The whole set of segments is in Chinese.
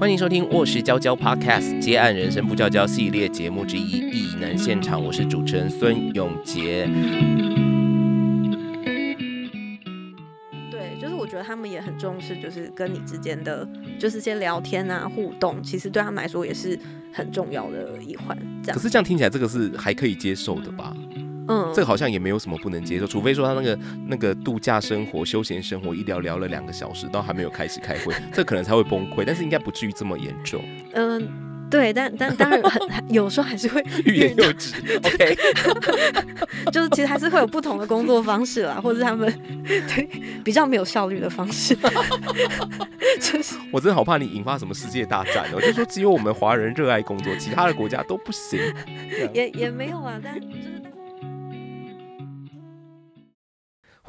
欢迎收听《卧室娇娇 Podcast》接案人生不娇娇系列节目之一《异能现场》，我是主持人孙永杰。对，就是我觉得他们也很重视，就是跟你之间的就是些聊天啊、互动，其实对他们来说也是很重要的一环。这样，可是这样听起来，这个是还可以接受的吧？嗯，这个好像也没有什么不能接受，除非说他那个那个度假生活、休闲生活一聊聊了两个小时，都还没有开始开会，这可能才会崩溃。但是应该不至于这么严重。嗯，对，但但当然很有时候还是会欲言又止。OK，就是其实还是会有不同的工作方式啦，或者他们对比较没有效率的方式。就是我真的好怕你引发什么世界大战哦！就说只有我们华人热爱工作，其他的国家都不行。也也没有啊，但就是。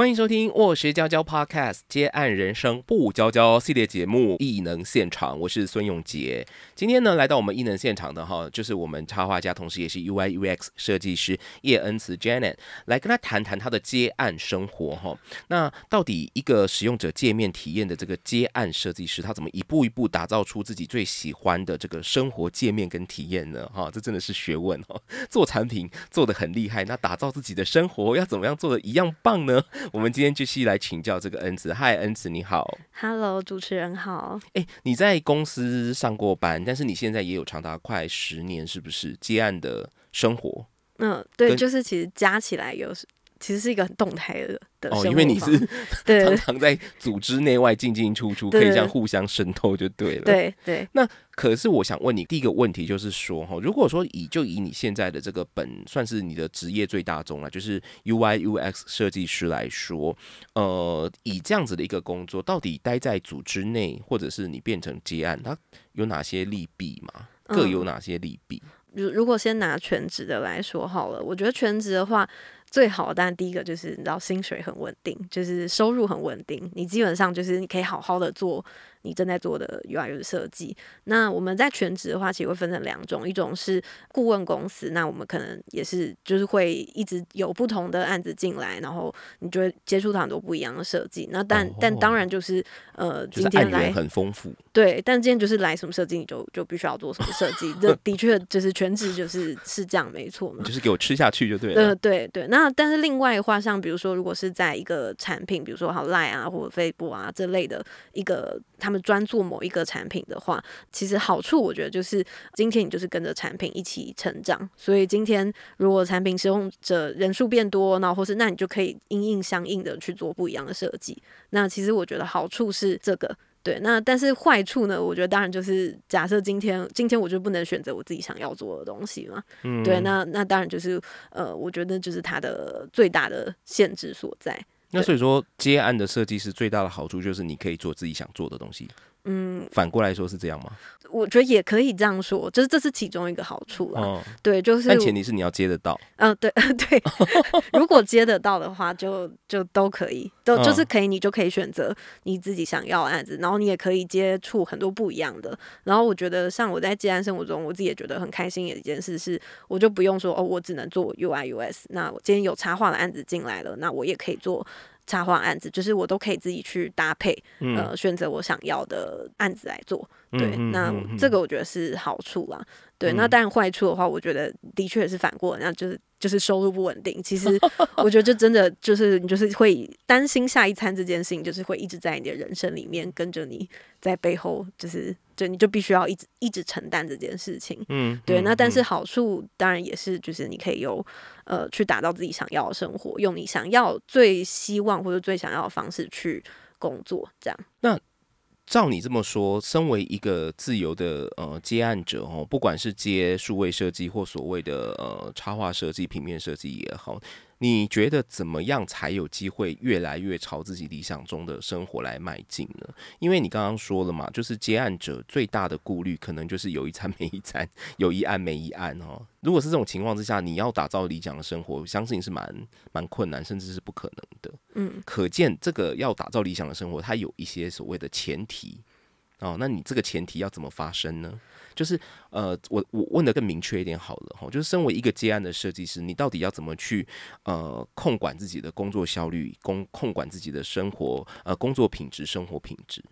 欢迎收听《卧室娇娇 Podcast》接案人生不娇娇系列节目《异能现场》，我是孙永杰。今天呢，来到我们异能现场的哈，就是我们插画家，同时也是 UI UX 设计师叶恩慈 Janet，来跟他谈谈他的接案生活哈。那到底一个使用者界面体验的这个接案设计师，他怎么一步一步打造出自己最喜欢的这个生活界面跟体验呢？哈，这真的是学问哈。做产品做的很厉害，那打造自己的生活要怎么样做的一样棒呢？我们今天继续来请教这个恩子。嗨，恩子你好。Hello，主持人好。哎，你在公司上过班，但是你现在也有长达快十年，是不是接案的生活？嗯，对，就是其实加起来有，其实是一个很动态的。哦，因为你是 常常在组织内外进进出出，可以这样互相渗透就对了。对对。那可是我想问你，第一个问题就是说，哈，如果说以就以你现在的这个本算是你的职业最大宗了，就是 UI UX 设计师来说，呃，以这样子的一个工作，到底待在组织内，或者是你变成接案，它有哪些利弊吗？各有哪些利弊？如如果先拿全职的来说好了，我觉得全职的话。最好，但第一个就是你知道薪水很稳定，就是收入很稳定，你基本上就是你可以好好的做。你正在做的 UI 的设计，那我们在全职的话，其实会分成两种，一种是顾问公司，那我们可能也是就是会一直有不同的案子进来，然后你就会接触到很多不一样的设计。那但但当然就是呃，今天来很丰富，对，但今天就是来什么设计，你就就必须要做什么设计。这 的确就是全职就是是这样，没错嘛，就是给我吃下去就对了。呃，对对。那那但是另外的话，像比如说，如果是在一个产品，比如说好赖啊或者飞博啊这类的一个。他们专做某一个产品的话，其实好处我觉得就是今天你就是跟着产品一起成长。所以今天如果产品使用者人数变多，那或是那你就可以因应相应的去做不一样的设计。那其实我觉得好处是这个，对。那但是坏处呢？我觉得当然就是假设今天今天我就不能选择我自己想要做的东西嘛。嗯。对，那那当然就是呃，我觉得就是它的最大的限制所在。那所以说，接案的设计师最大的好处就是你可以做自己想做的东西。嗯，反过来说是这样吗？我觉得也可以这样说，就是这是其中一个好处啊。对，就是但前提是你要接得到。嗯，对 对。如果接得到的话，就就都可以，都就是可以，你就可以选择你自己想要的案子，然后你也可以接触很多不一样的。然后我觉得，像我在接案生活中，我自己也觉得很开心的一件事是，我就不用说哦，我只能做 UI US。那我今天有插画的案子进来了，那我也可以做。插画案子就是我都可以自己去搭配，呃，选择我想要的案子来做。对，那这个我觉得是好处啦。对，那当然坏处的话，我觉得的确是反过，那就是就是收入不稳定。其实我觉得这真的就是你就是会担心下一餐这件事情，就是会一直在你的人生里面跟着你在背后，就是就你就必须要一直一直承担这件事情。嗯，对。那但是好处当然也是，就是你可以有呃去打造自己想要的生活，用你想要最希望或者最想要的方式去工作，这样。那照你这么说，身为一个自由的呃接案者哦，不管是接数位设计或所谓的呃插画设计、平面设计也好。你觉得怎么样才有机会越来越朝自己理想中的生活来迈进呢？因为你刚刚说了嘛，就是接案者最大的顾虑，可能就是有一餐没一餐，有一案没一案哦。如果是这种情况之下，你要打造理想的生活，相信是蛮蛮困难，甚至是不可能的。嗯，可见这个要打造理想的生活，它有一些所谓的前提哦。那你这个前提要怎么发生呢？就是呃，我我问的更明确一点好了哈，就是身为一个接案的设计师，你到底要怎么去呃控管自己的工作效率，工控管自己的生活呃工作品质、生活品质？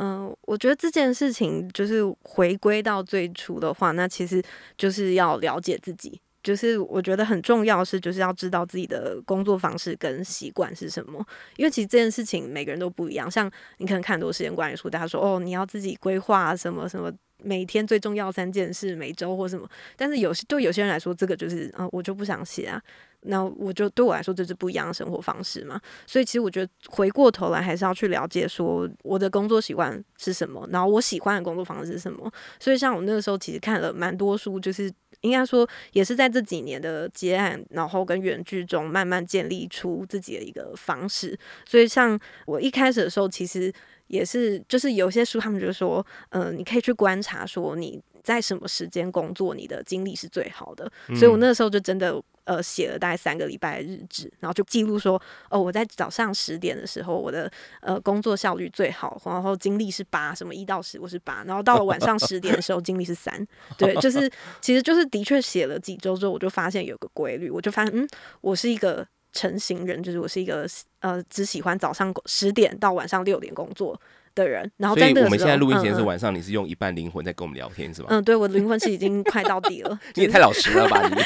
嗯，我觉得这件事情就是回归到最初的话，那其实就是要了解自己。就是我觉得很重要是，就是要知道自己的工作方式跟习惯是什么。因为其实这件事情每个人都不一样。像你可能看很多时间管理书，大家说哦，你要自己规划什么什么，每天最重要三件事，每周或什么。但是有些对有些人来说，这个就是啊，我就不想写啊。那我就对我来说，这是不一样的生活方式嘛。所以其实我觉得回过头来，还是要去了解说我的工作习惯是什么，然后我喜欢的工作方式是什么。所以像我那个时候，其实看了蛮多书，就是。应该说，也是在这几年的接案，然后跟原剧中慢慢建立出自己的一个方式。所以，像我一开始的时候，其实也是，就是有些书他们就说，嗯，你可以去观察，说你。在什么时间工作，你的精力是最好的。所以我那时候就真的呃写了大概三个礼拜的日志，然后就记录说，哦，我在早上十点的时候，我的呃工作效率最好，然后精力是八，什么一到十我是八，然后到了晚上十点的时候精力是三。对，就是其实就是的确写了几周之后，我就发现有个规律，我就发现嗯，我是一个成型人，就是我是一个呃只喜欢早上十点到晚上六点工作。的人，然后所以我们现在录音前是晚上，你是用一半灵魂在跟我们聊天是吗？嗯，对，我的灵魂是已经快到底了。你也太老实了吧你！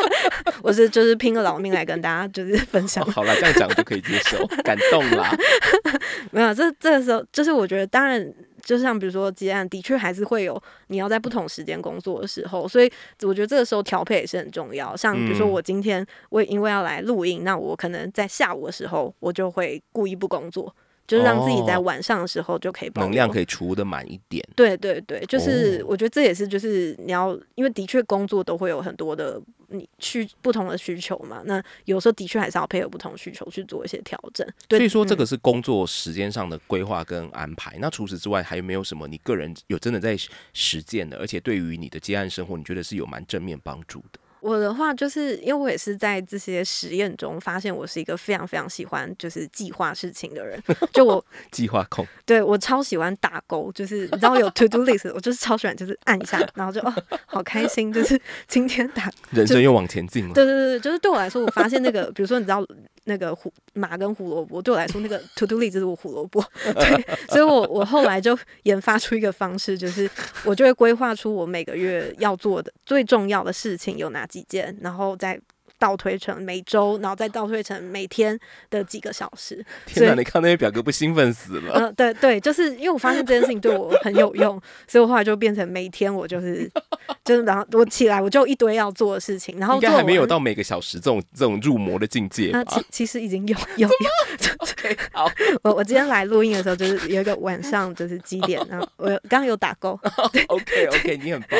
我是就是拼了老命来跟大家就是 分享。好了，这样讲就可以接受，感动啦。没有，这这个时候就是我觉得，当然，就像比如说接案，的确还是会有你要在不同时间工作的时候，所以我觉得这个时候调配也是很重要。像比如说我今天我因为要来录音，那我可能在下午的时候，我就会故意不工作。就是让自己在晚上的时候就可以能量可以储的满一点。对对对，就是我觉得这也是就是你要，因为的确工作都会有很多的你去不同的需求嘛。那有时候的确还是要配合不同需求去做一些调整。所以说这个是工作时间上的规划跟安排。那除此之外还有没有什么你个人有真的在实践的，而且对于你的接案生活，你觉得是有蛮正面帮助的？我的话就是，因为我也是在这些实验中发现，我是一个非常非常喜欢就是计划事情的人。就我 计划控，对我超喜欢打勾，就是你知道有 to do list，我就是超喜欢，就是按一下，然后就哦，好开心，就是今天打，人生又往前进了。对对对，就是对我来说，我发现那个，比如说你知道。那个胡马跟胡萝卜对我来说，那个 to do list 就是我胡萝卜，对，所以我我后来就研发出一个方式，就是我就会规划出我每个月要做的最重要的事情有哪几件，然后再。倒推成每周，然后再倒推成每天的几个小时。天哪！你看那些表格不兴奋死了？嗯，对对，就是因为我发现这件事情对我很有用，所以我后来就变成每天我就是就是，然后我起来我就一堆要做的事情，然后应该还没有到每个小时这种这种入魔的境界。那其其实已经有有有。好，我我今天来录音的时候，就是有一个晚上就是几点，然后我刚刚有打勾。OK OK，你很棒。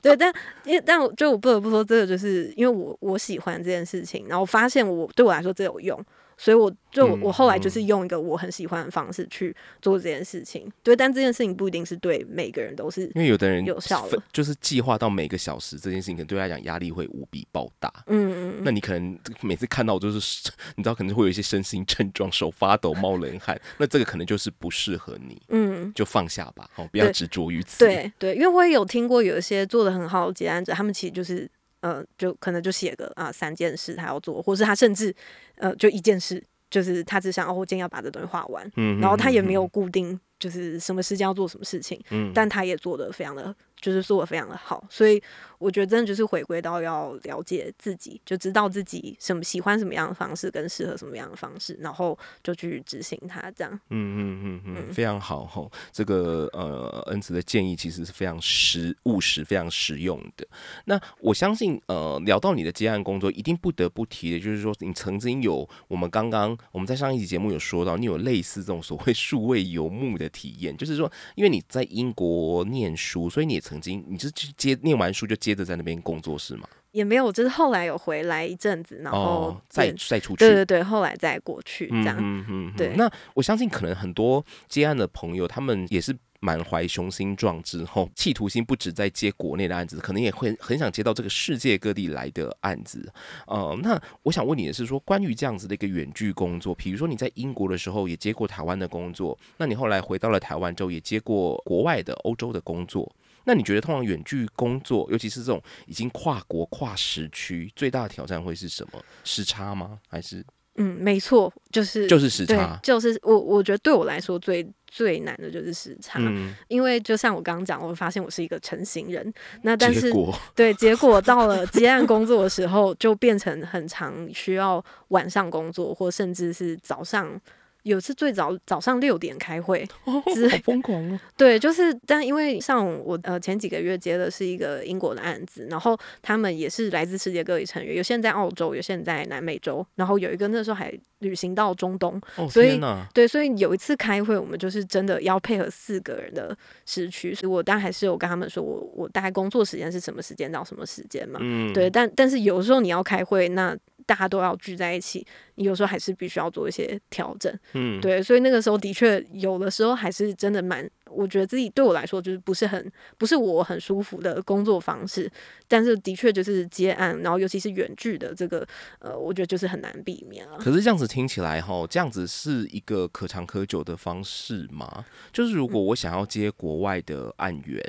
对，但因为但我就我不得不说，这个就是因为我我喜欢。这件事情，然后发现我对我来说这有用。所以我就我后来就是用一个我很喜欢的方式去做这件事情，对，但这件事情不一定是对每个人都是，因为有的人有效的，就是计划到每个小时这件事情，可能对他来讲压力会无比爆大。嗯嗯，那你可能每次看到就是，你知道可能会有一些身心症状，手发抖、冒冷汗，那这个可能就是不适合你。嗯，就放下吧，哦，不要执着于此。对对，因为我也有听过有一些做的很好的结案者，他们其实就是。呃，就可能就写个啊三件事他要做，或是他甚至呃就一件事，就是他只想哦，我今天要把这东西画完，嗯，然后他也没有固定就是什么时间要做什么事情，嗯，但他也做的非常的。就是做的非常的好，所以我觉得真的就是回归到要了解自己，就知道自己什么喜欢什么样的方式，跟适合什么样的方式，然后就去执行它，这样。嗯嗯嗯嗯，非常好吼。这个呃，恩慈的建议其实是非常实务实、非常实用的。那我相信呃，聊到你的接案工作，一定不得不提的就是说，你曾经有我们刚刚我们在上一集节目有说到，你有类似这种所谓数位游牧的体验，就是说，因为你在英国念书，所以你也曾。曾经，你是去接念完书就接着在那边工作是吗？也没有，就是后来有回来一阵子，然后再再出去。对对对，后来再过去这样。嗯嗯，对。那我相信，可能很多接案的朋友，他们也是。满怀雄心壮志，后企图心不止在接国内的案子，可能也会很想接到这个世界各地来的案子。呃，那我想问你的是，说关于这样子的一个远距工作，比如说你在英国的时候也接过台湾的工作，那你后来回到了台湾之后也接过国外的欧洲的工作，那你觉得通常远距工作，尤其是这种已经跨国跨时区，最大的挑战会是什么？时差吗？还是？嗯，没错，就是就是时差，就是我我觉得对我来说最。最难的就是时差，嗯，因为就像我刚刚讲，我发现我是一个成型人，那但是对结果到了接案工作的时候，就变成很长需要晚上工作，或甚至是早上。有次最早早上六点开会，之好疯狂哦，对，就是，但因为像我呃前几个月接的是一个英国的案子，然后他们也是来自世界各地成员，有些人在澳洲，有些人在南美洲，然后有一个那时候还旅行到中东，哦所以对，所以有一次开会，我们就是真的要配合四个人的时区，所以我当然还是有跟他们说我我大概工作时间是什么时间到什么时间嘛，嗯，对，但但是有时候你要开会，那大家都要聚在一起，你有时候还是必须要做一些调整。嗯，对，所以那个时候的确有的时候还是真的蛮，我觉得自己对我来说就是不是很不是我很舒服的工作方式，但是的确就是接案，然后尤其是远距的这个，呃，我觉得就是很难避免了。可是这样子听起来哈，这样子是一个可长可久的方式吗？就是如果我想要接国外的案源，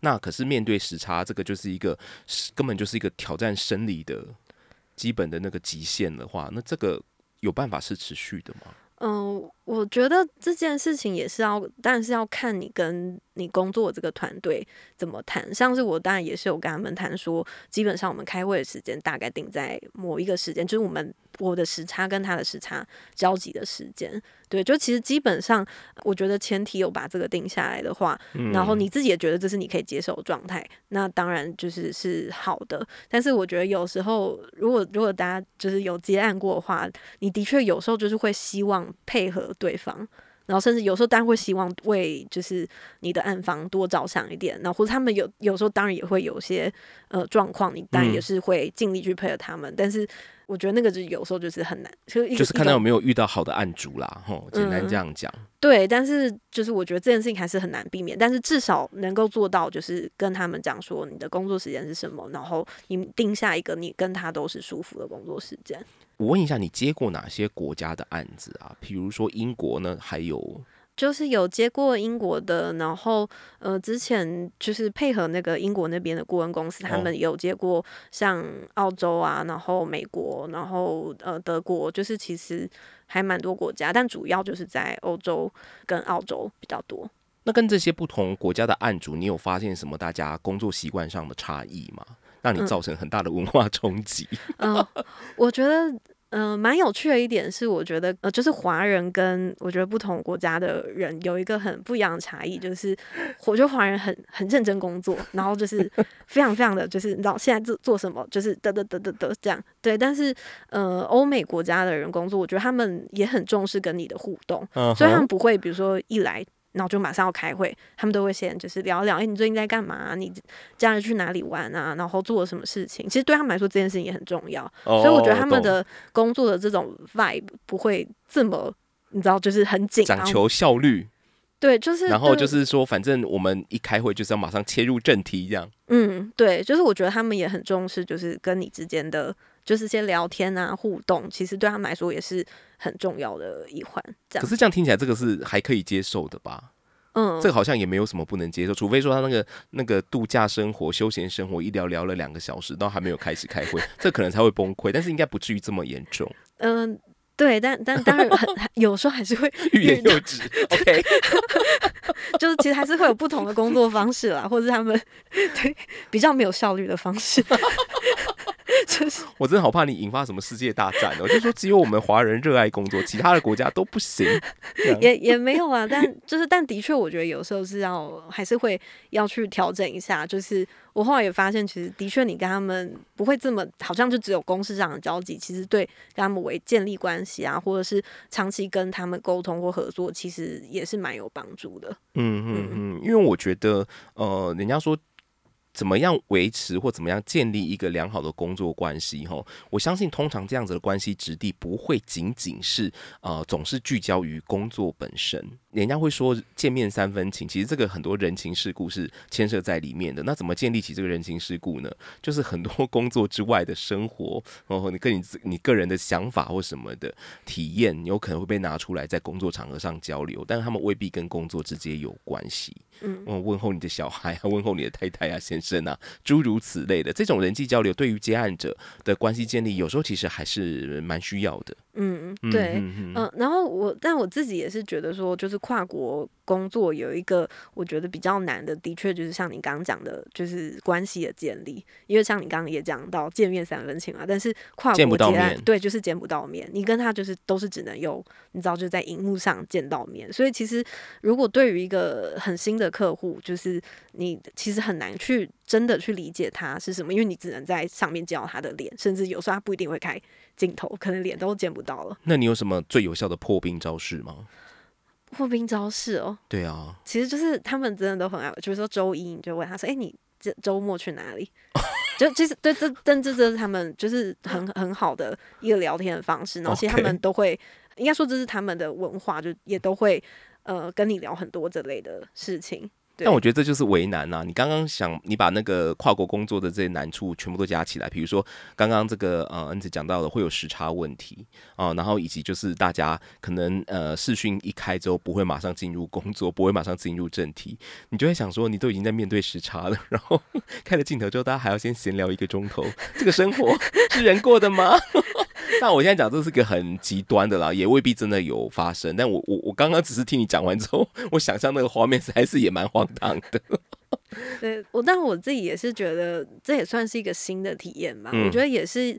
那可是面对时差，这个就是一个是根本就是一个挑战生理的基本的那个极限的话，那这个有办法是持续的吗？嗯，我觉得这件事情也是要，但是要看你跟你工作这个团队怎么谈。像是我当然也是有跟他们谈说，基本上我们开会的时间大概定在某一个时间，就是我们我的时差跟他的时差交集的时间。对，就其实基本上，我觉得前提有把这个定下来的话，然后你自己也觉得这是你可以接受的状态，那当然就是是好的。但是我觉得有时候，如果如果大家就是有接案过的话，你的确有时候就是会希望配合对方。然后甚至有时候当然会希望为就是你的暗房多着想一点，然后或者他们有有时候当然也会有些呃状况，你当然也是会尽力去配合他们，但是我觉得那个就有时候就是很难，就是就是看到有没有遇到好的案主啦，吼，简单这样讲。对，但是就是我觉得这件事情还是很难避免，但是至少能够做到，就是跟他们讲说你的工作时间是什么，然后你定下一个你跟他都是舒服的工作时间。我问一下，你接过哪些国家的案子啊？比如说英国呢，还有就是有接过英国的，然后呃，之前就是配合那个英国那边的顾问公司，他哦们有接过像澳洲啊，然后美国，然后呃德国，就是其实还蛮多国家，但主要就是在欧洲跟澳洲比较多。那跟这些不同国家的案主，你有发现什么大家工作习惯上的差异吗？让你造成很大的文化冲击？嗯、我觉得。嗯，蛮、有趣的一点是，我觉得呃，就是华人跟我觉得不同国家的人有一个很不一样的差异，就是我觉得华人很很认真工作，然后就是 非常非常的就是你知道现在做做什么，就是得得得得得这样对。但是呃，欧美国家的人工作，我觉得他们也很重视跟你的互动，嗯所以他们不会比如说一来。然后就马上要开会，他们都会先就是聊聊，哎、你最近在干嘛、你家人去哪里玩啊？然后做了什么事情？其实对他们来说，这件事情也很重要。所以我觉得他们的工作的这种 vibe 不会这么，你知道，就是很紧，讲求效率，对，就是然后就是说，反正我们一开会就是要马上切入正题，这样。嗯，对，就是我觉得他们也很重视，就是跟你之间的就是些聊天啊互动，其实对他们来说也是很重要的一环。这样，可是这样听起来，这个是还可以接受的吧？嗯，这个好像也没有什么不能接受，除非说他那个那个度假生活、休闲生活一聊聊了两个小时，都还没有开始开会，这可能才会崩溃。但是应该不至于这么严重，嗯、对，但但当然很 有时候还是会欲言又止。OK，就是其实还是会有不同的工作方式啦，或者是他们 对比较没有效率的方式。就是我真的好怕你引发什么世界大战哦！就说只有我们华人热爱工作，其他的国家都不行。也也没有啊，但就是但的确，我觉得有时候是要还是会要去调整一下。就是我后来也发现，其实的确你跟他们不会这么好像就只有公事上的交集，其实对跟他们为建立关系啊，或者是长期跟他们沟通或合作，其实也是蛮有帮助的。嗯嗯嗯，因为我觉得，呃，人家说怎么样维持或怎么样建立一个良好的工作关系，哈，我相信通常这样子的关系质地不会仅仅是呃总是聚焦于工作本身。人家会说见面三分情，其实这个很多人情世故是牵涉在里面的。那怎么建立起这个人情世故呢？就是很多工作之外的生活，然 后你跟你自你个人的想法或什么的体验，有可能会被拿出来在工作场合上交流，但是他们未必跟工作直接有关系。嗯嗯，问候你的小孩啊，问候你的太太啊、先生啊，诸如此类的这种人际交流，对于接案者的关系建立，有时候其实还是蛮需要的。嗯，对，嗯，然后我，但我自己也是觉得说，就是跨国工作有一个我觉得比较难的，的确就是像你刚刚讲的，就是关系的建立，因为像你刚刚也讲到见面三分情嘛，但是跨国结案，对，就是见不到面，你跟他就是都是只能有，你知道就在荧幕上见到面，所以其实如果对于一个很新的客户，就是你其实很难去真的去理解他是什么，因为你只能在上面见到他的脸，甚至有时候他不一定会开。镜头可能脸都见不到了。那你有什么最有效的破冰招式吗？破冰招式哦，对啊，其实就是他们真的都很爱，就是说周一你就问他说：“哎，你这周末去哪里？” 就其实对这，但这这是他们就是很很好的一个聊天的方式。然后其实他们都会，应该说这是他们的文化，就也都会呃跟你聊很多这类的事情。但我觉得这就是为难啊！你刚刚想，你把那个跨国工作的这些难处全部都加起来，比如说刚刚这个呃恩子讲到的会有时差问题啊，然后以及就是大家可能呃视讯一开之后不会马上进入工作，不会马上进入正题，你就会想说，你都已经在面对时差了，然后 开了镜头之后，大家还要先闲聊一个钟头，这个生活 是人过的吗？但我现在讲这是个很极端的啦，也未必真的有发生。但我我我刚刚只是听你讲完之后，我想象那个画面还是也蛮荒唐的。对我，但我自己也是觉得这也算是一个新的体验吧。我觉得也是。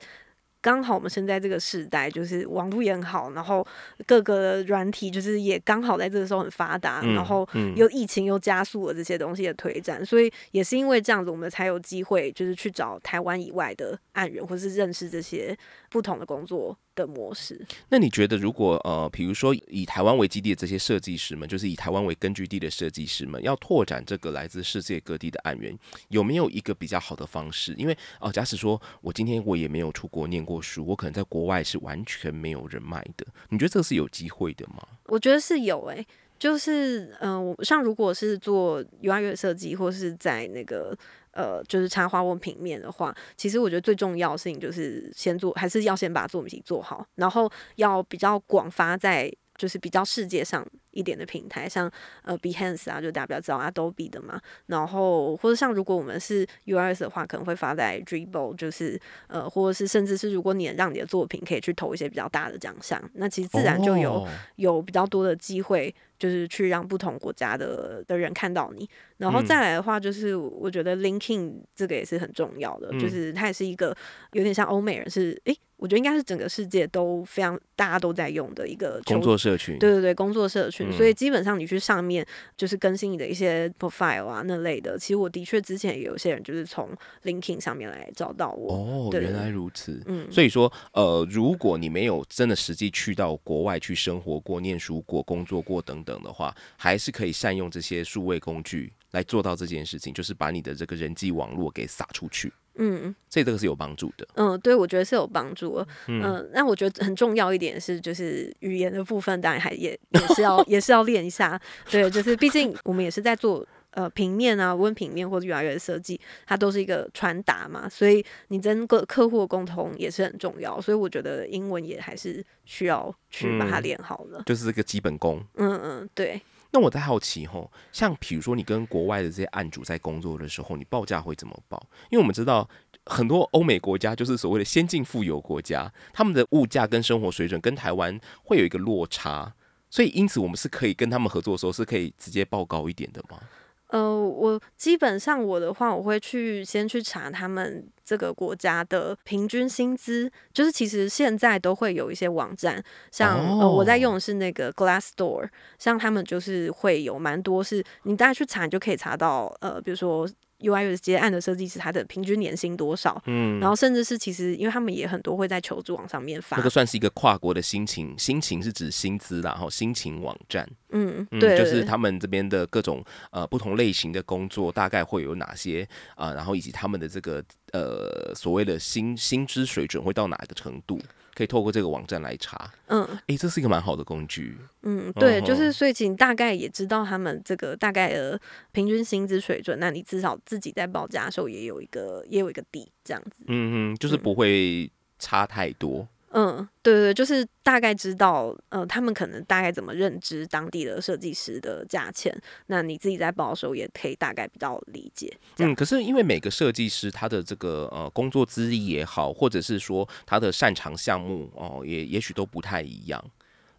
刚好我们生在这个时代，就是网络也很好，然后各个软体就是也刚好在这个时候很发达，然后又疫情又加速了这些东西的推展，所以也是因为这样子，我们才有机会就是去找台湾以外的案源，或是认识这些不同的工作。的模式，那你觉得如果呃，比如说以台湾为基地的这些设计师们，就是以台湾为根据地的设计师们，要拓展这个来自世界各地的案源，有没有一个比较好的方式？因为哦，假使说我今天我也没有出国念过书，我可能在国外是完全没有人脉的，你觉得这是有机会的吗？我觉得是有诶，就是嗯，像如果是做 UI 设计，或是在那个。呃，就是插画或平面的话，其实我觉得最重要的事情就是先做，还是要先把作品集做好，然后要比较广发在就是比较世界上一点的平台，像呃 Behance 啊，就大家比较知道 Adobe 的嘛，然后或者像如果我们是 US 的话，可能会发在 Dribble，就是呃，或者是甚至是如果你让你的作品可以去投一些比较大的奖项，那其实自然就有有比较多的机会。就是去让不同国家的的人看到你，然后再来的话，就是我觉得 linking 这个也是很重要的，就是它也是一个有点像欧美人是诶。我觉得应该是整个世界都非常大家都在用的一个工作社群，对对对，工作社群。所以基本上你去上面就是更新你的一些 profile 啊那类的。其实我的确之前也有些人就是从 LinkedIn 上面来找到我。哦，原来如此。嗯，所以说呃，如果你没有真的实际去到国外去生活过、念书过、工作过等等的话，还是可以善用这些数位工具来做到这件事情，就是把你的这个人际网络给撒出去。嗯，所以这个是有帮助的。嗯，对，我觉得是有帮助的。嗯，那我觉得很重要一点是，就是语言的部分，当然还也也是要 也是要练一下。对，就是毕竟我们也是在做呃平面啊、温平面或者越来越设计，它都是一个传达嘛，所以你跟个客户的沟通也是很重要。所以我觉得英文也还是需要去把它练好了，就是这个基本功。嗯嗯，对。那我在好奇吼，像比如说你跟国外的这些案主在工作的时候，你报价会怎么报？因为我们知道很多欧美国家就是所谓的先进富有国家，他们的物价跟生活水准跟台湾会有一个落差，所以因此我们是可以跟他们合作的时候是可以直接报高一点的吗？呃，我基本上我的话，我会去先去查他们这个国家的平均薪资，就是其实现在都会有一些网站，像呃我在用的是那个 Glassdoor，像他们就是会有蛮多，是你大家去查，你就可以查到，呃，比如说。UI 的接案的设计师，他的平均年薪多少？嗯，然后甚至是其实，因为他们也很多会在求助网上面发，那个算是一个跨国的心情，心情是指薪资然后心情网站，嗯，对，就是他们这边的各种呃不同类型的工作，大概会有哪些啊？然后以及他们的这个呃所谓的薪薪资水准会到哪个程度？可以透过这个网站来查，嗯，哎，这是一个蛮好的工具，嗯，对，就是所以请大概也知道他们这个大概的平均薪资水准，那你至少自己在报价的时候也有一个也有一个底，这样子，嗯嗯，就是不会差太多，嗯，对对对，就是大概知道，呃，他们可能大概怎么认知当地的设计师的价钱，那你自己在报的时候也可以大概比较理解。嗯，可是因为每个设计师他的这个呃工作资历也好，或者是说他的擅长项目哦，也也许都不太一样。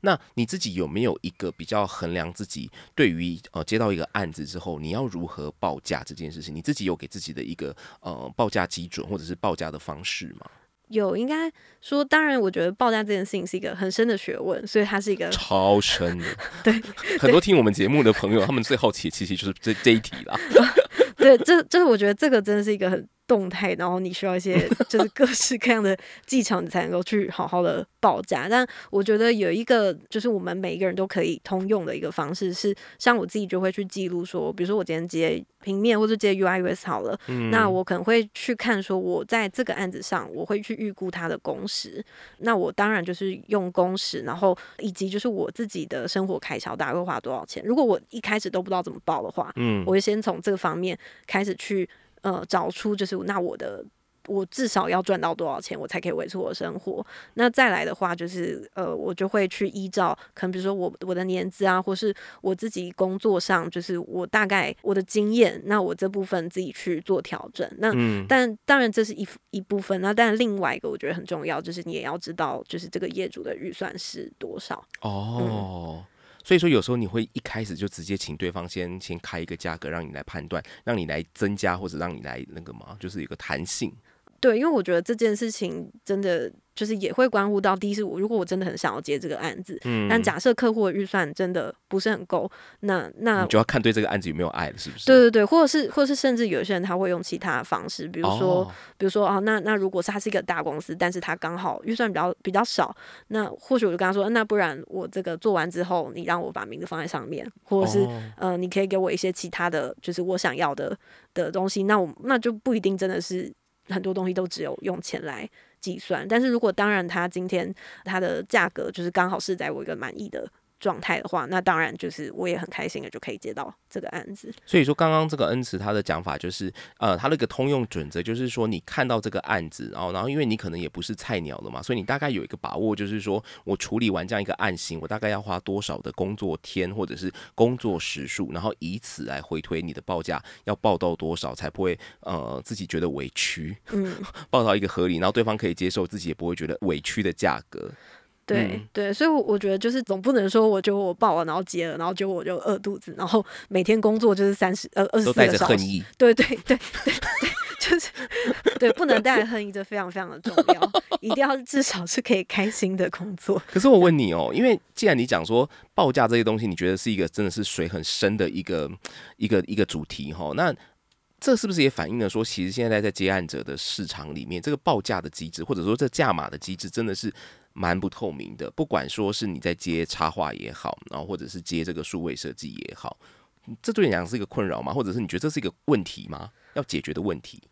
那你自己有没有一个比较衡量自己对于呃接到一个案子之后，你要如何报价这件事情？你自己有给自己的一个呃报价基准或者是报价的方式吗？有，应该说，当然，我觉得报价这件事情是一个很深的学问，所以它是一个超深的。对，很多听我们节目的朋友，他们最好奇其实就是这这一题啦。对，这这是我觉得这个真的是一个很。动态，然后你需要一些 就是各式各样的技巧，你才能够去好好的报价。但我觉得有一个就是我们每一个人都可以通用的一个方式是，像我自己就会去记录说，比如说我今天接平面或者接 UIUS 好了，那我可能会去看说，我在这个案子上我会去预估它的工时。那我当然就是用工时，然后以及就是我自己的生活开销大概会花多少钱。如果我一开始都不知道怎么报的话，嗯，我会先从这个方面开始去。呃，找出就是那我的我至少要赚到多少钱，我才可以维持我的生活。那再来的话，就是呃，我就会去依照可能比如说我我的年资啊，或是我自己工作上，就是我大概我的经验，那我这部分自己去做调整。那但当然这是一一部分。那但另外一个我觉得很重要，就是你也要知道，就是这个业主的预算是多少哦。所以说，有时候你会一开始就直接请对方先先开一个价格，让你来判断，让你来增加或者让你来那个嘛，就是有个弹性。对，因为我觉得这件事情真的。就是也会关乎到，第一是我如果我真的很想要接这个案子，嗯，但假设客户的预算真的不是很够，那那就要看对这个案子有没有爱了，是不是？对对对，或者是或者是甚至有些人他会用其他的方式，比如说比如说啊，那那如果是他是一个大公司，但是他刚好预算比较比较少，那或许我就跟他说，那不然我这个做完之后，你让我把名字放在上面，或者是呃，你可以给我一些其他的就是我想要的的东西，那我那就不一定真的是很多东西都只有用钱来。计算，但是如果当然，它今天它的价格就是刚好是在我一个满意的。状态的话，那当然就是我也很开心的就可以接到这个案子。所以说，刚刚这个恩慈他的讲法就是，呃，他那个通用准则就是说，你看到这个案子，然后，然后因为你可能也不是菜鸟了嘛，所以你大概有一个把握，就是说我处理完这样一个案型，我大概要花多少的工作天或者是工作时数，然后以此来回推你的报价要报到多少，才不会呃自己觉得委屈，嗯，报到一个合理，然后对方可以接受，自己也不会觉得委屈的价格。对对，所以，我我觉得就是总不能说，我就我报了，然后接了，然后结果我就饿肚子，然后每天工作就是三十呃二十四个小时。对对对对对，就是对，不能带着恨意，这非常非常的重要，一定要至少是可以开心的工作。可是我问你哦，因为既然你讲说报价这些东西，你觉得是一个真的是水很深的一个一个一个主题哈，那这是不是也反映了说，其实现在在接案者的市场里面，这个报价的机制，或者说这价码的机制，真的是？蛮不透明的，不管说是你在接插画也好，然后或者是接这个数位设计也好，这对你讲是一个困扰吗？或者是你觉得这是一个问题吗？要解决的问题？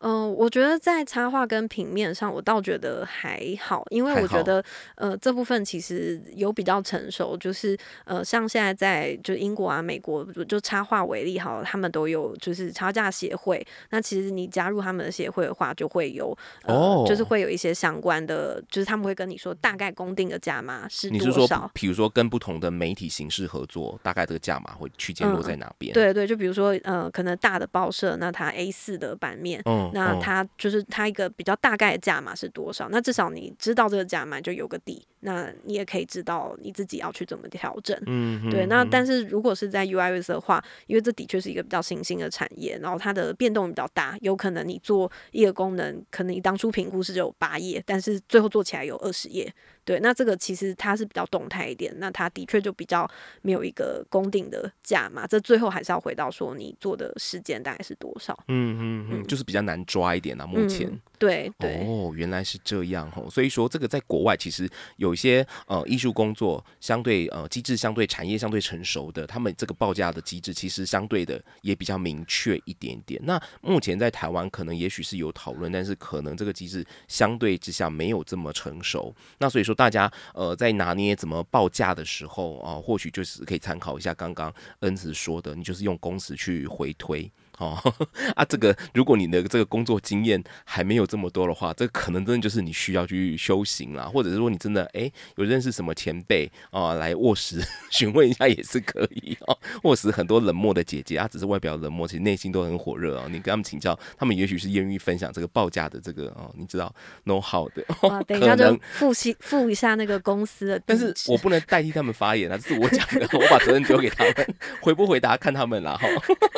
嗯，我觉得在插画跟平面上，我倒觉得还好，因为我觉得呃这部分其实有比较成熟，就是呃像现在在就英国啊、美国，就插画为例好，他们都有就是差价协会。那其实你加入他们的协会的话，就会有哦，就是会有一些相关的，就是他们会跟你说大概公定的价码是多少。比如说跟不同的媒体形式合作，大概这个价码会区间落在哪边？对对，就比如说呃，可能大的报社，那它 A 四的版面，嗯。那它就是它一个比较大概的价码是多少？那至少你知道这个价码就有个底，那你也可以知道你自己要去怎么调整。嗯，对。那但是如果是在 UIS 的话，因为这的确是一个比较新兴的产业，然后它的变动比较大，有可能你做一个功能，可能你当初评估是只有八页，但是最后做起来有二十页。对，那这个其实它是比较动态一点，那它的确就比较没有一个公定的价嘛。这最后还是要回到说你做的时间大概是多少。嗯嗯嗯，就是比较难抓一点啊，目前。对对哦，原来是这样哦。所以说这个在国外其实有一些呃艺术工作相对呃机制相对产业相对成熟的，他们这个报价的机制其实相对的也比较明确一点点。那目前在台湾可能也许是有讨论，但是可能这个机制相对之下没有这么成熟。那所以说大家呃在拿捏怎么报价的时候啊，或许就是可以参考一下刚刚恩慈说的，你就是用公式去回推。哦 啊，这个如果你的这个工作经验还没有这么多的话，这可能真的就是你需要去修行啦，或者是说你真的哎有认识什么前辈啊，来卧室 询问一下也是可以哦。卧室很多冷漠的姐姐啊，只是外表冷漠，其实内心都很火热哦。你跟他们请教，他们也许是愿意分享这个报价的这个哦，你知道 how 的。等一下就复习复一下那个公司的，但是我不能代替他们发言啊，这是我讲的，我把责任丢给他们，回不回答看他们啦哈。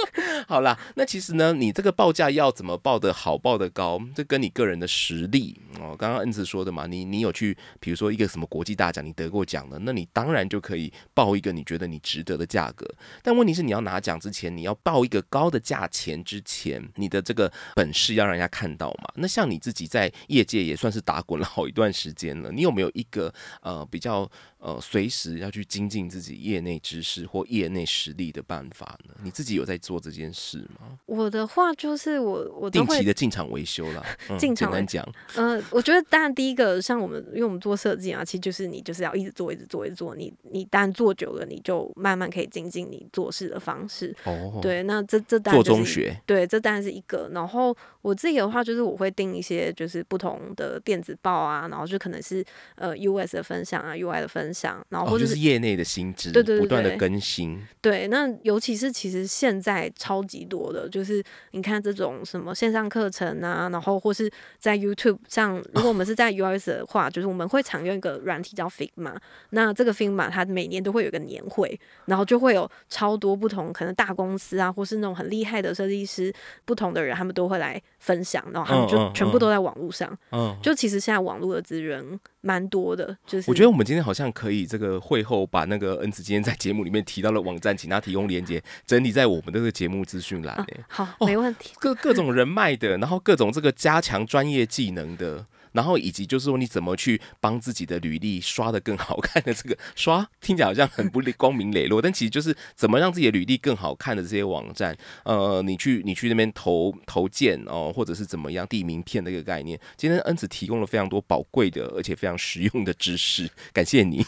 好啦，那其实呢，你这个报价要怎么报的好，报的高，这跟你个人的实力哦。刚刚恩慈说的嘛，你你有去，比如说一个什么国际大奖，你得过奖的，那你当然就可以报一个你觉得你值得的价格。但问题是，你要拿奖之前，你要报一个高的价钱之前，你的这个本事要让人家看到嘛。那像你自己在业界也算是打滚了好一段时间了，你有没有一个呃比较？呃，随时要去精进自己业内知识或业内实力的办法呢？你自己有在做这件事吗？我的话就是我我定期的进场维修了。进场单讲，嗯，我觉得当然第一个像我们，因为我们做设计啊，其实就是你就是要一直做，一直做，一直做。你你当然做久了，你就慢慢可以精进你做事的方式。哦，对，那这这当然做中学，对，这当然是一个。然后我自己的话，就是我会定一些就是不同的电子报啊，然后就可能是呃 US 的分享啊，UI 的分。享，然后或者是业内的新知，对对对，不断的更新。对，那尤其是其实现在超级多的，就是你看这种什么线上课程啊，然后或是在 YouTube 上，如果我们是在 US 的话，就是我们会常用一个软体叫 Figma。那这个 Figma 它每年都会有一个年会，然后就会有超多不同可能大公司啊，或是那种很厉害的设计师，不同的人他们都会来分享，然后他们就全部都在网络上。嗯，就其实现在网络的资源蛮多的，就是我觉得我们今天好像。可以，这个会后把那个恩慈今天在节目里面提到的网站，请他提供链接，整理在我们这个节目资讯栏。好，没问题。各各种人脉的，然后各种这个加强专业技能的。然后以及就是说，你怎么去帮自己的履历刷的更好看的这个刷，听起来好像很不光明磊落，但其实就是怎么让自己的履历更好看的这些网站。呃，你去你去那边投投件哦，或者是怎么样递名片的一个概念。今天恩子提供了非常多宝贵的而且非常实用的知识，感谢你。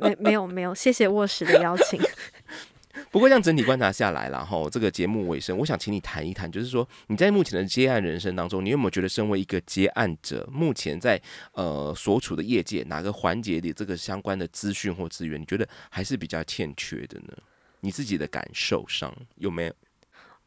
没没有没有，谢谢卧室的邀请。不过，这样整体观察下来，然后这个节目尾声，我想请你谈一谈，就是说你在目前的接案人生当中，你有没有觉得身为一个接案者，目前在呃所处的业界哪个环节里，这个相关的资讯或资源，你觉得还是比较欠缺的呢？你自己的感受上有没有？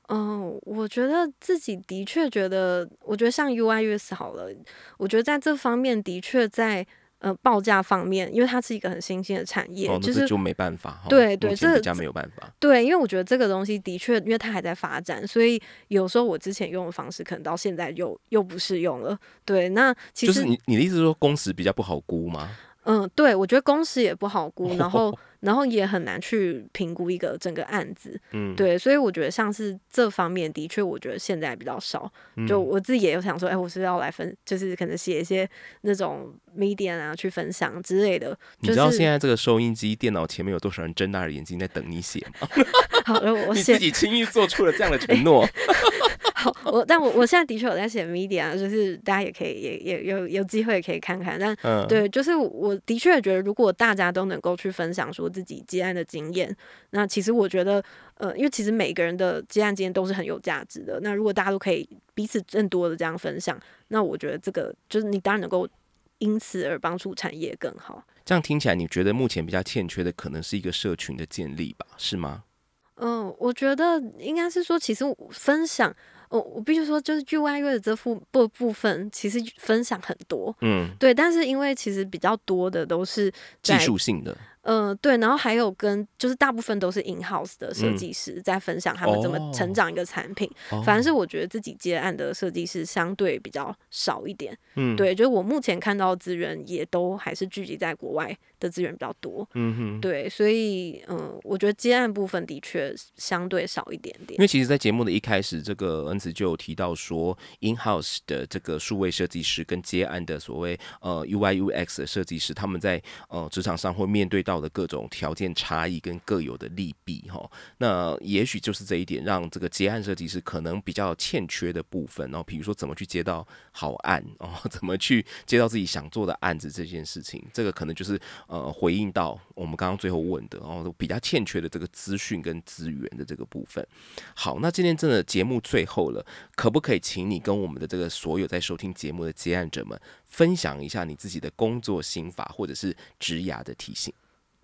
嗯，我觉得自己的确觉得，我觉得像 UI/US 好了，我觉得在这方面的确在。呃，报价方面，因为它是一个很新兴的产业，就是就没办法。对对，这比较没有办法。对，因为我觉得这个东西的确，因为它还在发展，所以有时候我之前用的方式，可能到现在又又不适用了。对，那其实就是你你的意思是说工时比较不好估吗？嗯，对，我觉得工时也不好估，然后。然后也很难去评估一个整个案子，嗯，对，所以我觉得像是这方面的确，我觉得现在比较少。就我自己也有想说，哎，我是要来分，就是可能写一些那种 media 啊，去分享之类的。你知道现在这个收音机、电脑前面有多少人睁大着眼睛在等你写吗？好，我你自己轻易做出了这样的承诺。好，我但我我现在的确有在写 media，就是大家也可以也也有有机会可以看看。但对，就是我的确觉得，如果大家都能够去分享说自己接案的经验，那其实我觉得，呃，因为其实每个人的接案经验都是很有价值的。那如果大家都可以彼此更多的这样分享，那我觉得这个就是你当然能够因此而帮助产业更好。这样听起来，你觉得目前比较欠缺的可能是一个社群的建立吧？是吗？嗯，我觉得应该是说，其实分享。我我必须说，就是 UI 的这副部部分，其实分享很多，嗯，对，但是因为其实比较多的都是技术性的。嗯，对，然后还有跟就是大部分都是 in house 的设计师在分享他们怎么成长一个产品。反正是我觉得自己接案的设计师相对比较少一点。嗯，对，就是我目前看到资源也都还是聚集在国外的资源比较多。嗯哼，对，所以嗯，我觉得接案部分的确相对少一点点。因为其实，在节目的一开始，这个恩慈就有提到说，in house 的这个数位设计师跟接案的所谓呃 UI UX 的设计师，他们在呃职场上会面对。到的各种条件差异跟各有的利弊哈，那也许就是这一点让这个接案设计师可能比较欠缺的部分哦，比如说怎么去接到好案哦，怎么去接到自己想做的案子这件事情，这个可能就是呃回应到我们刚刚最后问的，然后比较欠缺的这个资讯跟资源的这个部分。好，那今天真的节目最后了，可不可以请你跟我们的这个所有在收听节目的接案者们分享一下你自己的工作心法或者是职涯的提醒？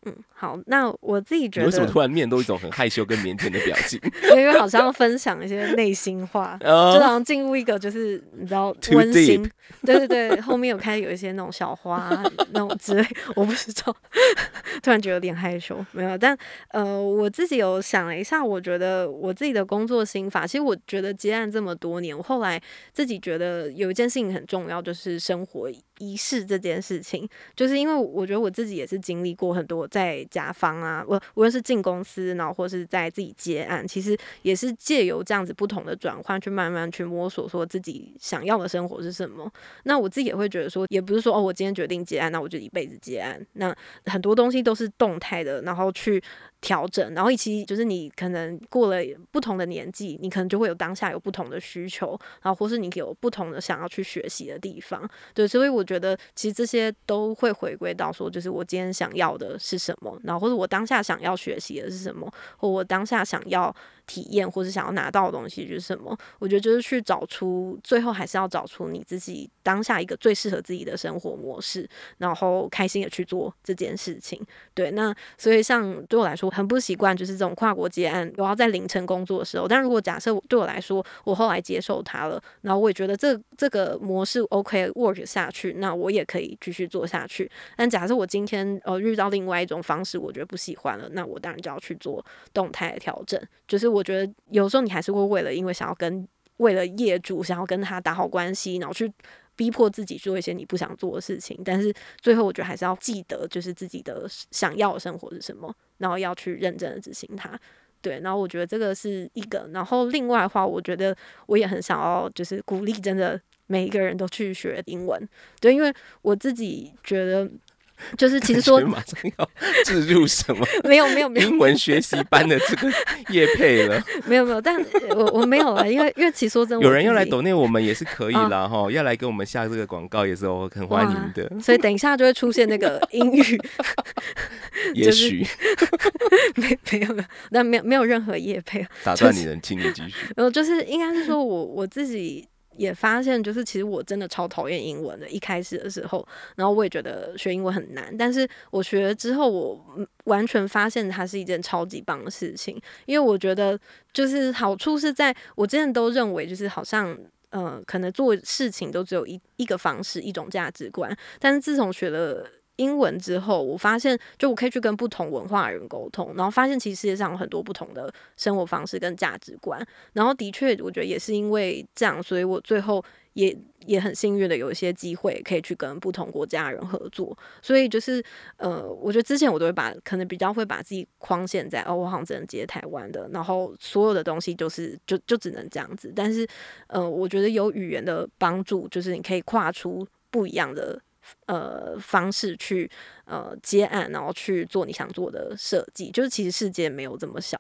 嗯，好，那我自己觉得，为什么突然面都一种很害羞跟腼腆的表情？因为好像要分享一些内心话，就好像进入一个就是你知道温馨，对对对，后面有开始有一些那种小花那种之类，我不知道，突然觉得有点害羞，没有，但呃，我自己有想了一下，我觉得我自己的工作心法，其实我觉得接案这么多年，我后来自己觉得有一件事情很重要，就是生活。仪式这件事情，就是因为我觉得我自己也是经历过很多在甲方啊，我无论是进公司，然后或是在自己接案，其实也是借由这样子不同的转换，去慢慢去摸索，说自己想要的生活是什么。那我自己也会觉得说，也不是说哦，我今天决定接案，那我就一辈子接案。那很多东西都是动态的，然后去。调整，然后以及就是你可能过了不同的年纪，你可能就会有当下有不同的需求，然后或是你有不同的想要去学习的地方，对，所以我觉得其实这些都会回归到说，就是我今天想要的是什么，然后或者我当下想要学习的是什么，或我当下想要。体验或者想要拿到的东西就是什么？我觉得就是去找出，最后还是要找出你自己当下一个最适合自己的生活模式，然后开心的去做这件事情。对，那所以像对我来说很不习惯，就是这种跨国接案，我要在凌晨工作的时候。但如果假设对我来说，我后来接受它了，然后我也觉得这这个模式 OK work 下去，那我也可以继续做下去。但假设我今天呃遇到另外一种方式，我觉得不喜欢了，那我当然就要去做动态的调整，就是。我觉得有时候你还是会为了，因为想要跟为了业主想要跟他打好关系，然后去逼迫自己做一些你不想做的事情。但是最后，我觉得还是要记得，就是自己的想要的生活是什么，然后要去认真的执行它。对，然后我觉得这个是一个。然后另外的话，我觉得我也很想要，就是鼓励真的每一个人都去学英文。对，因为我自己觉得。就是其实说马上要置入什么？没有没有没有英文学习班的这个业配了。没有没有，但我我没有了，因为因为其实说真，有人要来抖内我们也是可以啦哈，要来给我们下这个广告也是我很欢迎的。所以等一下就会出现那个 英语，也许没没有没有，但没有没有任何业配。打断你的，请你继续。然后就是应该是说我我自己。也发现，就是其实我真的超讨厌英文的。一开始的时候，然后我也觉得学英文很难。但是我学了之后，我完全发现它是一件超级棒的事情。因为我觉得，就是好处是在我之前都认为，就是好像，呃，可能做事情都只有一一个方式，一种价值观。但是自从学了。英文之后，我发现就我可以去跟不同文化的人沟通，然后发现其实世界上有很多不同的生活方式跟价值观。然后的确，我觉得也是因为这样，所以我最后也也很幸运的有一些机会可以去跟不同国家的人合作。所以就是呃，我觉得之前我都会把可能比较会把自己框限在哦，我好像只能接台湾的，然后所有的东西就是就就只能这样子。但是呃，我觉得有语言的帮助，就是你可以跨出不一样的。呃，方式去呃接案，然后去做你想做的设计，就是其实世界没有这么小。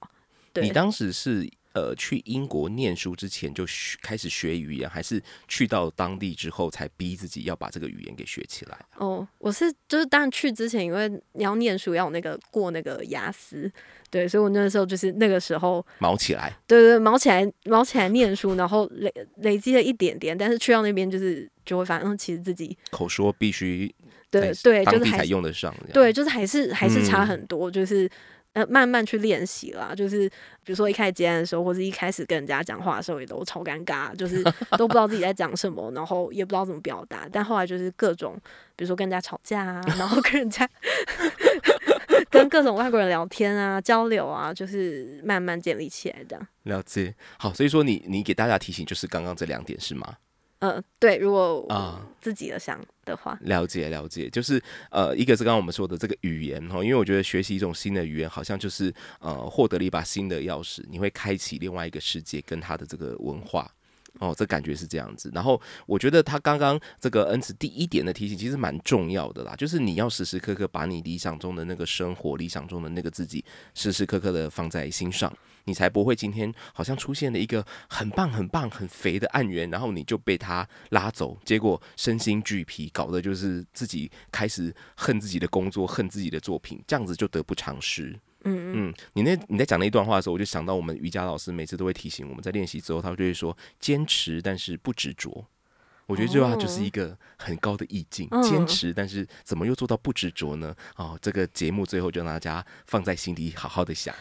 对你当时是呃去英国念书之前就开始学语言，还是去到当地之后才逼自己要把这个语言给学起来？哦，我是就是当然去之前，因为你要念书要那个过那个雅思，对，所以我那个时候就是那个时候毛起来，对对，毛起来毛起来念书，然后累累积了一点点，但是去到那边就是。就会发现，其实自己口说必须对对，就是才用得上。对，就是还是还是差很多，就是呃，慢慢去练习啦。就是比如说一开始接案的时候，或者一开始跟人家讲话的时候，也都超尴尬，就是都不知道自己在讲什么，然后也不知道怎么表达。但后来就是各种，比如说跟人家吵架啊，然后跟人家 跟各种外国人聊天啊、交流啊，就是慢慢建立起来的。了解，好，所以说你你给大家提醒就是刚刚这两点是吗？呃，对，如果啊。自己的想的话，了解了解，就是呃，一个是刚刚我们说的这个语言哈，因为我觉得学习一种新的语言，好像就是呃，获得了一把新的钥匙，你会开启另外一个世界跟他的这个文化。哦，这感觉是这样子。然后我觉得他刚刚这个恩慈第一点的提醒其实蛮重要的啦，就是你要时时刻刻把你理想中的那个生活、理想中的那个自己，时时刻刻的放在心上，你才不会今天好像出现了一个很棒、很棒、很肥的案源，然后你就被他拉走，结果身心俱疲，搞得就是自己开始恨自己的工作、恨自己的作品，这样子就得不偿失。嗯嗯，你那你在讲那一段话的时候，我就想到我们瑜伽老师每次都会提醒我们在练习之后，他就会说坚持，但是不执着。我觉得这句话就是一个很高的意境，坚持，但是怎么又做到不执着呢？哦，这个节目最后就让大家放在心里好好的想。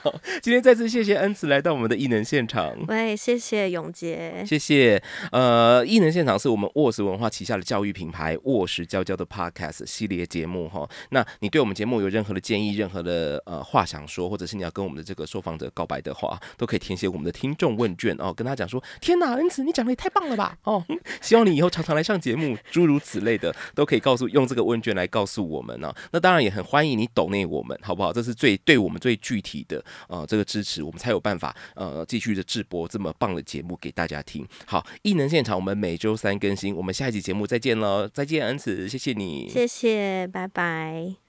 今天再次谢谢恩慈来到我们的艺能现场，喂，谢谢永杰，谢谢。呃，艺能现场是我们沃石文化旗下的教育品牌沃石娇娇的 Podcast 系列节目哈。那你对我们节目有任何的建议、任何的呃话想说，或者是你要跟我们的这个受访者告白的话，都可以填写我们的听众问卷哦，跟他讲说：天哪，恩慈，你讲的也太棒了吧！哦，希望你以后。常常来上节目，诸如此类的都可以告诉用这个问卷来告诉我们呢。那当然也很欢迎你抖内我们，好不好？这是最对我们最具体的呃这个支持，我们才有办法呃继续的直播这么棒的节目给大家听。好，异能现场我们每周三更新，我们下一集节目再见喽！再见，恩慈，谢谢你，谢谢，拜拜。